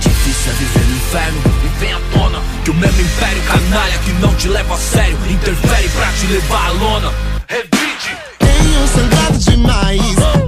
Difícil é viver no inferno e vem à tona que o mesmo império canalha que não te leva a sério interfere pra te levar à lona. Revide. Tenho sangrado demais,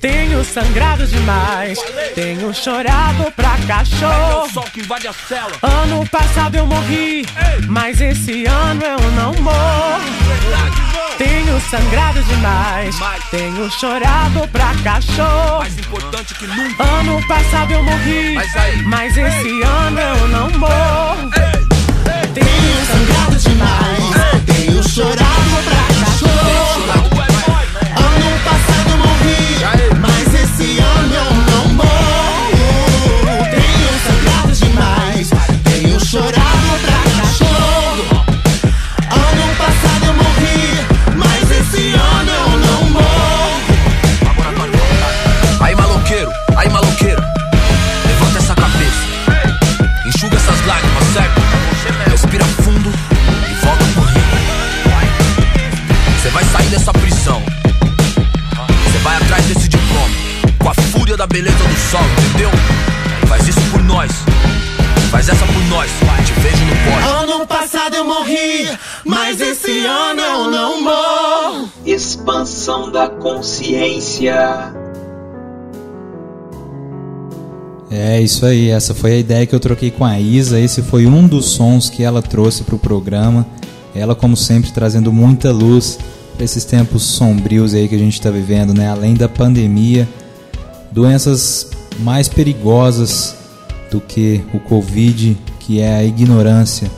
Tenho sangrado demais, tenho chorado pra cachorro. Sol que invade a cela. Ano passado eu morri, mas esse ano eu não morro. Tenho sangrado demais, tenho chorado pra cachorro. Mais importante que nunca. Ano passado eu morri, Mas mas esse ano eu não morro. Tenho da consciência. É isso aí, essa foi a ideia que eu troquei com a Isa. Esse foi um dos sons que ela trouxe para o programa. Ela, como sempre, trazendo muita luz para esses tempos sombrios aí que a gente está vivendo, né? Além da pandemia, doenças mais perigosas do que o Covid, que é a ignorância.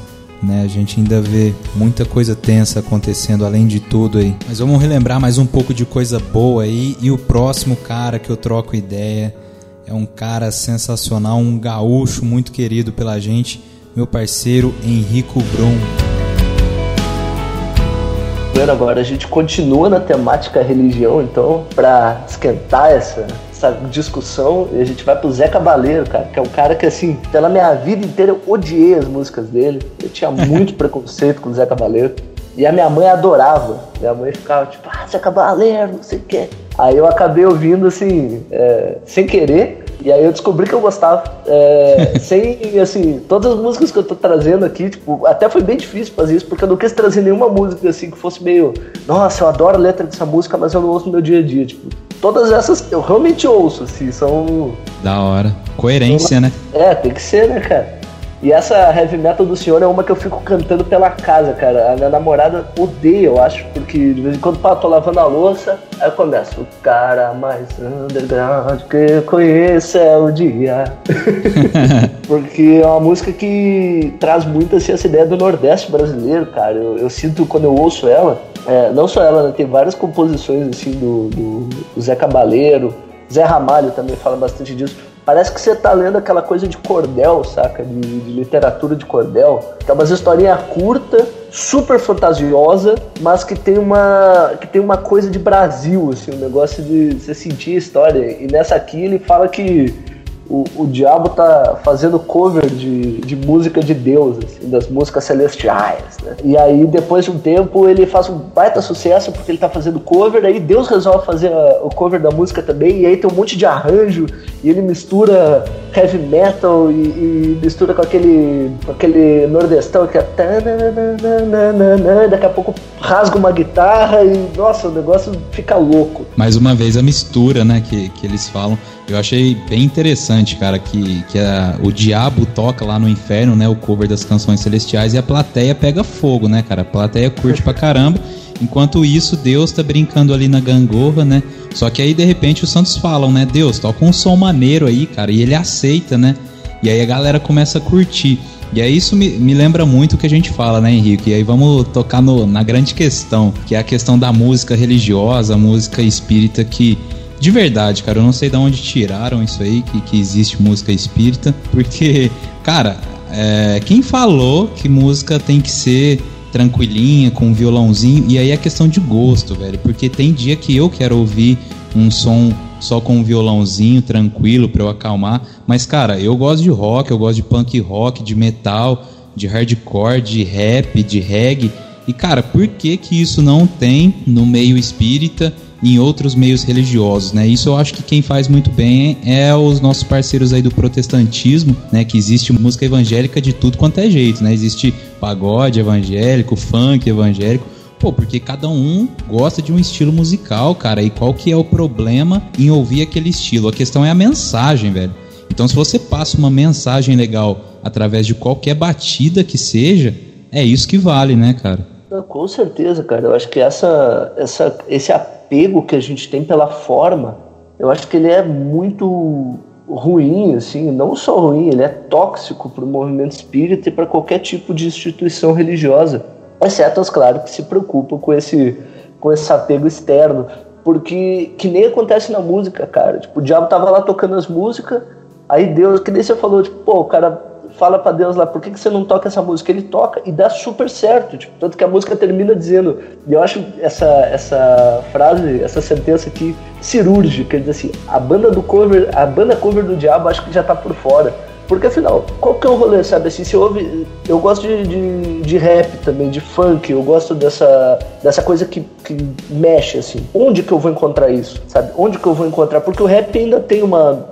Né? A gente ainda vê muita coisa tensa acontecendo além de tudo aí. Mas vamos relembrar mais um pouco de coisa boa aí. E o próximo cara que eu troco ideia é um cara sensacional, um gaúcho muito querido pela gente, meu parceiro Henrico Brum. Agora, a gente continua na temática religião, então, para esquentar essa, essa discussão, a gente vai pro Zé Cabaleiro, cara, que é um cara que, assim, pela minha vida inteira eu odiei as músicas dele. Eu tinha muito preconceito com o Zé Cabaleiro. E a minha mãe adorava. Minha mãe ficava tipo, ah, Zé Cabaleiro, não sei o quê. Aí eu acabei ouvindo, assim, é, sem querer. E aí eu descobri que eu gostava. É, sem, assim, todas as músicas que eu tô trazendo aqui, tipo, até foi bem difícil fazer isso, porque eu não quis trazer nenhuma música, assim, que fosse meio, nossa, eu adoro a letra dessa música, mas eu não ouço no meu dia a dia, tipo. Todas essas eu realmente ouço, assim, são. Da hora. Coerência, né? É, tem que ser, né, cara? E essa heavy metal do senhor é uma que eu fico cantando pela casa, cara. A minha namorada odeia, eu acho, porque de vez em quando pá, tô lavando a louça, aí eu começo. O cara mais underground que eu conheço é o dia. porque é uma música que traz muito assim, essa ideia do Nordeste brasileiro, cara. Eu, eu sinto quando eu ouço ela, é, não só ela, né, tem várias composições assim do, do, do Zé Cabaleiro, Zé Ramalho também fala bastante disso. Parece que você tá lendo aquela coisa de cordel, saca? De, de literatura de cordel. Que é umas historinha curta, super fantasiosa, mas que tem uma que tem uma coisa de Brasil, assim, um negócio de você sentir a história. E nessa aqui ele fala que o, o diabo tá fazendo cover de, de música de Deus, assim, das músicas celestiais, né? E aí, depois de um tempo, ele faz um baita sucesso porque ele tá fazendo cover, aí Deus resolve fazer a, o cover da música também, e aí tem um monte de arranjo, e ele mistura heavy metal e, e mistura com aquele, com aquele nordestão que é daqui a pouco rasga uma guitarra e, nossa, o negócio fica louco. Mais uma vez a mistura, né, que, que eles falam. Eu achei bem interessante, cara, que, que a, o diabo toca lá no inferno, né? O cover das canções celestiais e a plateia pega fogo, né, cara? A plateia curte pra caramba. Enquanto isso, Deus tá brincando ali na gangorra, né? Só que aí, de repente, os santos falam, né? Deus, toca um som maneiro aí, cara. E ele aceita, né? E aí a galera começa a curtir. E aí isso me, me lembra muito o que a gente fala, né, Henrique? E aí vamos tocar no, na grande questão, que é a questão da música religiosa, música espírita que de verdade, cara, eu não sei de onde tiraram isso aí, que, que existe música espírita, porque, cara, é, quem falou que música tem que ser tranquilinha, com violãozinho, e aí é questão de gosto, velho, porque tem dia que eu quero ouvir um som só com um violãozinho tranquilo para eu acalmar, mas cara, eu gosto de rock, eu gosto de punk rock, de metal, de hardcore, de rap, de reggae, e cara, por que que isso não tem no meio espírita? Em outros meios religiosos, né? Isso eu acho que quem faz muito bem é os nossos parceiros aí do protestantismo, né? Que existe música evangélica de tudo quanto é jeito, né? Existe pagode evangélico, funk evangélico. Pô, porque cada um gosta de um estilo musical, cara. E qual que é o problema em ouvir aquele estilo? A questão é a mensagem, velho. Então, se você passa uma mensagem legal através de qualquer batida que seja, é isso que vale, né, cara? Com certeza, cara. Eu acho que essa, essa, esse apego que a gente tem pela forma, eu acho que ele é muito ruim, assim, não só ruim, ele é tóxico para o movimento espírita e para qualquer tipo de instituição religiosa, exceto as, claro, que se preocupam com esse, com esse apego externo, porque que nem acontece na música, cara. Tipo, o diabo tava lá tocando as músicas, aí Deus, que nem você falou, tipo, pô, o cara fala para Deus lá, por que, que você não toca essa música? Ele toca e dá super certo, tipo, tanto que a música termina dizendo, e eu acho essa, essa frase, essa sentença aqui cirúrgica, ele diz assim, a banda do cover, a banda cover do diabo acho que já tá por fora, Porque afinal, qual que é o rolê, sabe? Assim, se ouve. Eu gosto de, de, de rap também, de funk, eu gosto dessa, dessa coisa que, que mexe, assim. Onde que eu vou encontrar isso, sabe? Onde que eu vou encontrar? Porque o rap ainda tem uma.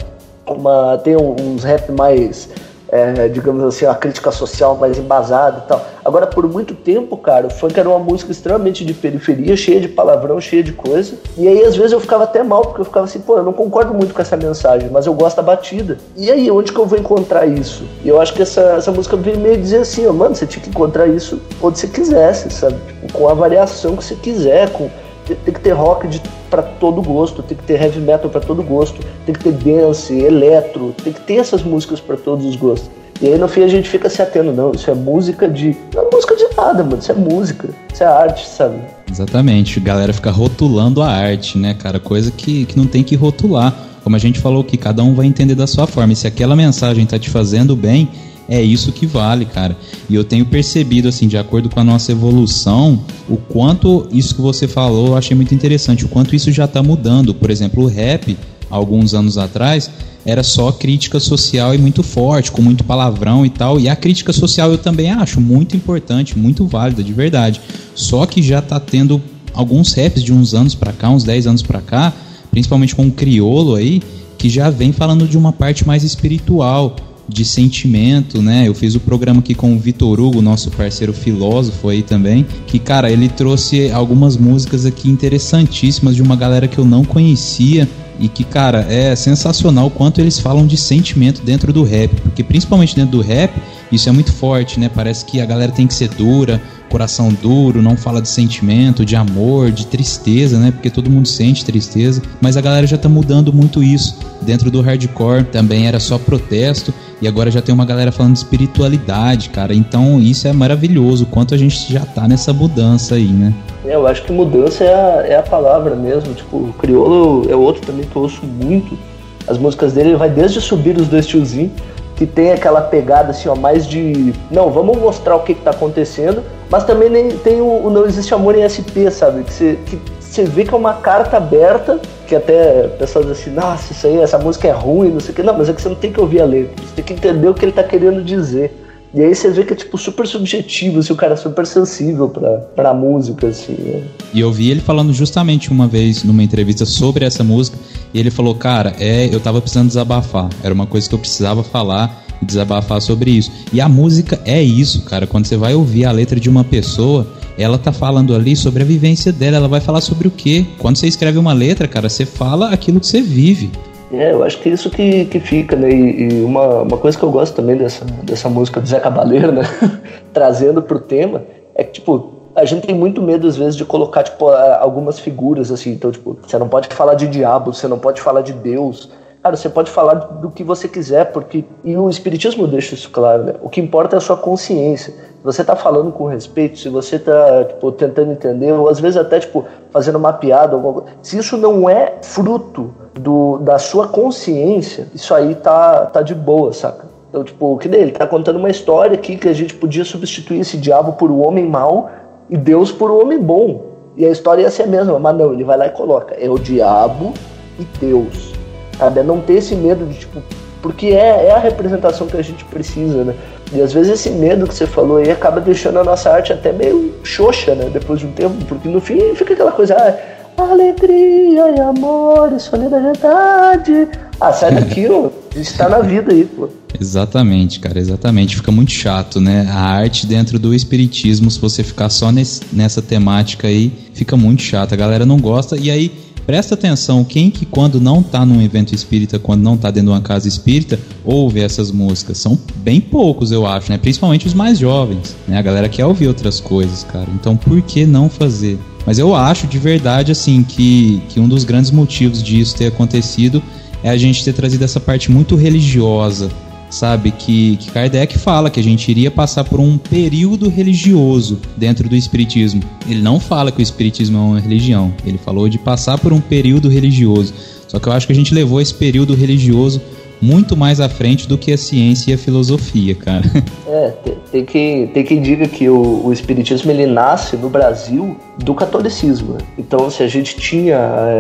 uma tem uns rap mais é, digamos assim, uma crítica social mais embasada e tal. Agora, por muito tempo, cara, o funk era uma música extremamente de periferia, cheia de palavrão, cheia de coisa. E aí, às vezes, eu ficava até mal, porque eu ficava assim, pô, eu não concordo muito com essa mensagem, mas eu gosto da batida. E aí, onde que eu vou encontrar isso? E eu acho que essa, essa música veio meio dizer assim, ó, mano, você tinha que encontrar isso onde você quisesse, sabe? Tipo, com a variação que você quiser, com tem que ter rock de, pra todo gosto, tem que ter heavy metal para todo gosto, tem que ter dance, eletro, tem que ter essas músicas para todos os gostos. E aí no fim a gente fica se atendo, não, isso é música de. Não é música de nada, mano, isso é música, isso é arte, sabe? Exatamente, a galera fica rotulando a arte, né, cara? Coisa que, que não tem que rotular. Como a gente falou que cada um vai entender da sua forma. E se aquela mensagem tá te fazendo bem, é isso que vale, cara. E eu tenho percebido, assim, de acordo com a nossa evolução, o quanto isso que você falou eu achei muito interessante, o quanto isso já está mudando. Por exemplo, o rap, alguns anos atrás, era só crítica social e muito forte, com muito palavrão e tal. E a crítica social eu também acho muito importante, muito válida, de verdade. Só que já está tendo alguns raps de uns anos para cá, uns 10 anos para cá, principalmente com o criolo aí, que já vem falando de uma parte mais espiritual, de sentimento, né? Eu fiz o programa aqui com o Vitor Hugo, nosso parceiro filósofo aí também, que cara, ele trouxe algumas músicas aqui interessantíssimas de uma galera que eu não conhecia e que, cara, é sensacional o quanto eles falam de sentimento dentro do rap, porque principalmente dentro do rap, isso é muito forte, né? Parece que a galera tem que ser dura, coração duro, não fala de sentimento, de amor, de tristeza, né? Porque todo mundo sente tristeza, mas a galera já tá mudando muito isso. Dentro do hardcore também era só protesto e agora já tem uma galera falando de espiritualidade, cara. Então isso é maravilhoso, quanto a gente já tá nessa mudança aí, né? É, eu acho que mudança é a, é a palavra mesmo. Tipo, o Criolo é outro também que eu ouço muito. As músicas dele, ele vai desde subir os dois tiozinhos, que tem aquela pegada assim, ó, mais de. Não, vamos mostrar o que, que tá acontecendo, mas também nem, tem o, o Não Existe Amor em SP, sabe? Que você, que vê que é uma carta aberta, que até pessoas dizem assim, nossa, isso aí, essa música é ruim, não sei o que. Não, mas é que você não tem que ouvir a letra, você tem que entender o que ele tá querendo dizer. E aí você vê que é tipo super subjetivo, assim, o cara é super sensível pra, pra música, assim. Né? E eu vi ele falando justamente uma vez numa entrevista sobre essa música, e ele falou, cara, é, eu tava precisando desabafar. Era uma coisa que eu precisava falar e desabafar sobre isso. E a música é isso, cara. Quando você vai ouvir a letra de uma pessoa, ela tá falando ali sobre a vivência dela. Ela vai falar sobre o quê? Quando você escreve uma letra, cara, você fala aquilo que você vive. É, eu acho que é isso que, que fica, né? E, e, uma, uma coisa que eu gosto também dessa, dessa música do Zé Cabaleiro, né? Trazendo pro tema, é que, tipo, a gente tem muito medo, às vezes, de colocar, tipo, algumas figuras, assim. Então, tipo, você não pode falar de diabo, você não pode falar de Deus. Cara, você pode falar do que você quiser, porque. E o Espiritismo deixa isso claro, né? O que importa é a sua consciência. Se você tá falando com respeito, se você tá, tipo, tentando entender, ou às vezes até, tipo, fazendo uma piada, alguma coisa. Se isso não é fruto do, da sua consciência, isso aí tá, tá de boa, saca? Então, tipo, que nem ele tá contando uma história aqui que a gente podia substituir esse diabo por um homem mau e Deus por um homem bom. E a história ia ser a mesma, mas não, ele vai lá e coloca: é o diabo e Deus. Sabe? É não ter esse medo de, tipo, porque é, é a representação que a gente precisa, né? E às vezes esse medo que você falou aí acaba deixando a nossa arte até meio xoxa, né? Depois de um tempo, porque no fim fica aquela coisa, ah, alegria e amor e solidariedade. Ah, sai daqui, ó. Está na vida aí, pô. Exatamente, cara, exatamente. Fica muito chato, né? A arte dentro do espiritismo, se você ficar só nesse, nessa temática aí, fica muito chato. A galera não gosta. E aí, presta atenção, quem que quando não tá num evento espírita, quando não tá dentro de uma casa espírita, ouve essas músicas? São bem poucos, eu acho, né? Principalmente os mais jovens, né? A galera quer ouvir outras coisas, cara. Então, por que não fazer? Mas eu acho de verdade, assim, que, que um dos grandes motivos disso ter acontecido é a gente ter trazido essa parte muito religiosa, sabe? Que, que Kardec fala que a gente iria passar por um período religioso dentro do Espiritismo. Ele não fala que o Espiritismo é uma religião, ele falou de passar por um período religioso. Só que eu acho que a gente levou esse período religioso muito mais à frente do que a ciência e a filosofia, cara. É, tem, que tem quem diga que o, o espiritismo ele nasce no Brasil do catolicismo. Então, se a gente tinha,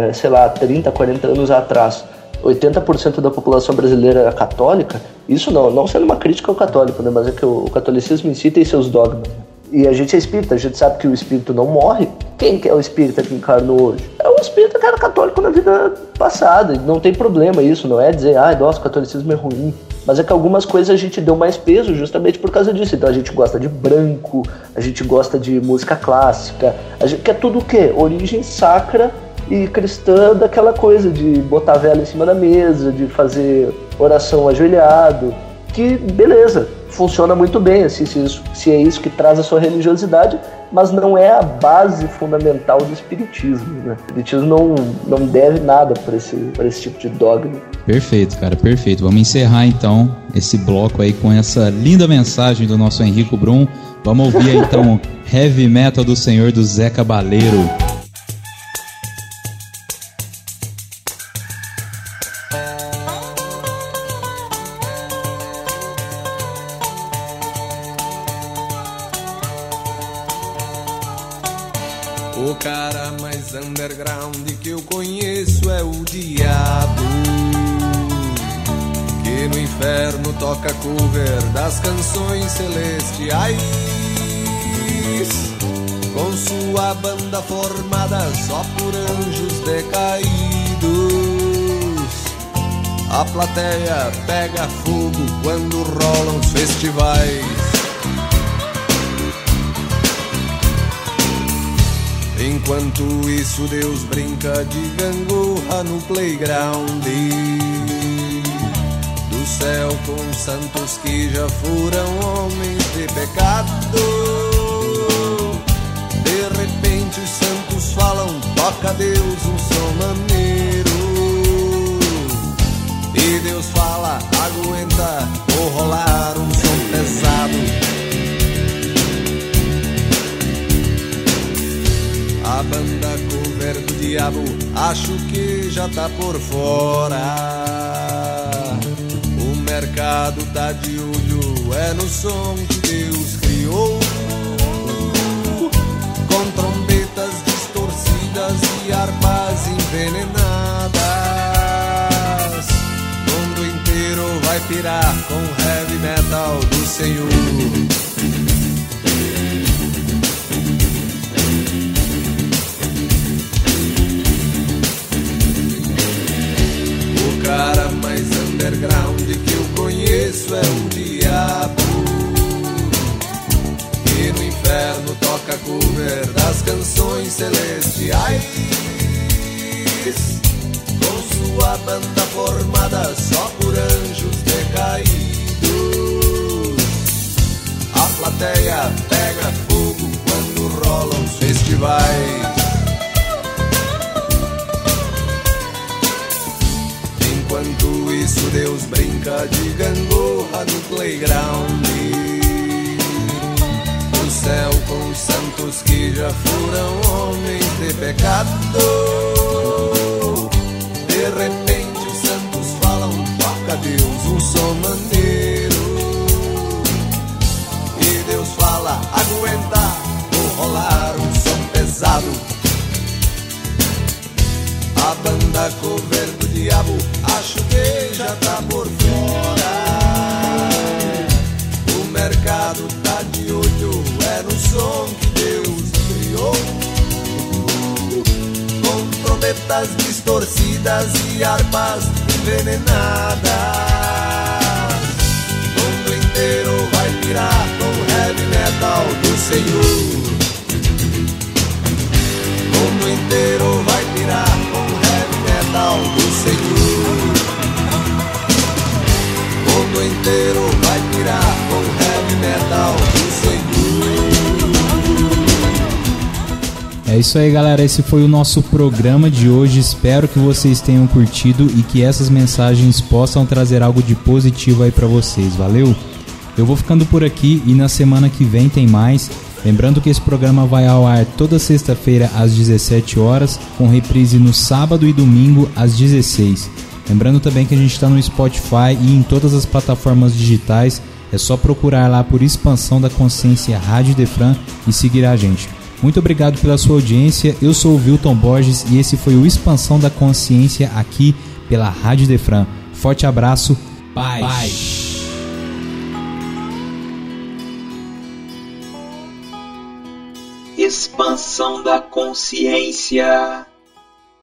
é, sei lá, 30, 40 anos atrás, 80% da população brasileira é católica, isso não, não sendo uma crítica ao católico, né? Mas é que o, o catolicismo em si tem seus dogmas. E a gente é espírita, a gente sabe que o espírito não morre. Quem que é o espírita que encarnou hoje? É o espírita que era católico na vida passada. Não tem problema isso, não é dizer, ah, nossa, o catolicismo é ruim. Mas é que algumas coisas a gente deu mais peso justamente por causa disso. Então a gente gosta de branco, a gente gosta de música clássica, a gente quer tudo o quê? Origem sacra e cristã daquela coisa de botar vela em cima da mesa, de fazer oração ajoelhado, que beleza, funciona muito bem, assim, se, isso, se é isso que traz a sua religiosidade, mas não é a base fundamental do espiritismo. Né? O espiritismo não, não deve nada para esse, esse tipo de dogma. Perfeito, cara, perfeito. Vamos encerrar então esse bloco aí com essa linda mensagem do nosso Henrico Brum. Vamos ouvir então Heavy Metal do Senhor do Zé Cabaleiro. Cover das canções celestiais. Com sua banda formada só por anjos decaídos. A plateia pega fogo quando rolam os festivais. Enquanto isso, Deus brinca de gangorra no playground céu com santos que já foram homens de pecado. De repente, os santos falam: toca Deus um som maneiro. E Deus fala: aguenta, vou rolar um som pesado. A banda cover do diabo, acho que já tá por fora. Mercado tá de olho, é no som que Deus criou. Com trombetas distorcidas e harpas envenenadas. O mundo inteiro vai pirar com heavy metal do Senhor. Conheço é o diabo. Que no inferno toca cover das canções celestiais. Com sua banda formada só por anjos decaídos. A plateia pega fogo quando rolam os festivais. Enquanto isso Deus brinca de gangorra no playground. No céu com os santos que já foram homens de pecado. De repente os santos falam, toca Deus um som maneiro. E Deus fala, aguenta, vou rolar um som pesado. A banda cover diabo, acho que já tá por fora. O mercado tá de olho, é no som que Deus criou. Com trombetas distorcidas e harpas envenenadas. O mundo inteiro vai pirar com heavy metal do Senhor. O mundo inteiro vai pirar metal do Senhor. O mundo inteiro vai pirar com heavy metal do Senhor. É isso aí, galera. Esse foi o nosso programa de hoje. Espero que vocês tenham curtido e que essas mensagens possam trazer algo de positivo aí pra vocês. Valeu? Eu vou ficando por aqui e na semana que vem tem mais. Lembrando que esse programa vai ao ar toda sexta-feira às 17 horas, com reprise no sábado e domingo às 16. Lembrando também que a gente está no Spotify e em todas as plataformas digitais. É só procurar lá por Expansão da Consciência Rádio Defran e seguir a gente. Muito obrigado pela sua audiência. Eu sou o Wilton Borges e esse foi o Expansão da Consciência aqui pela Rádio Defran. Forte abraço, paz. Expansão consciência.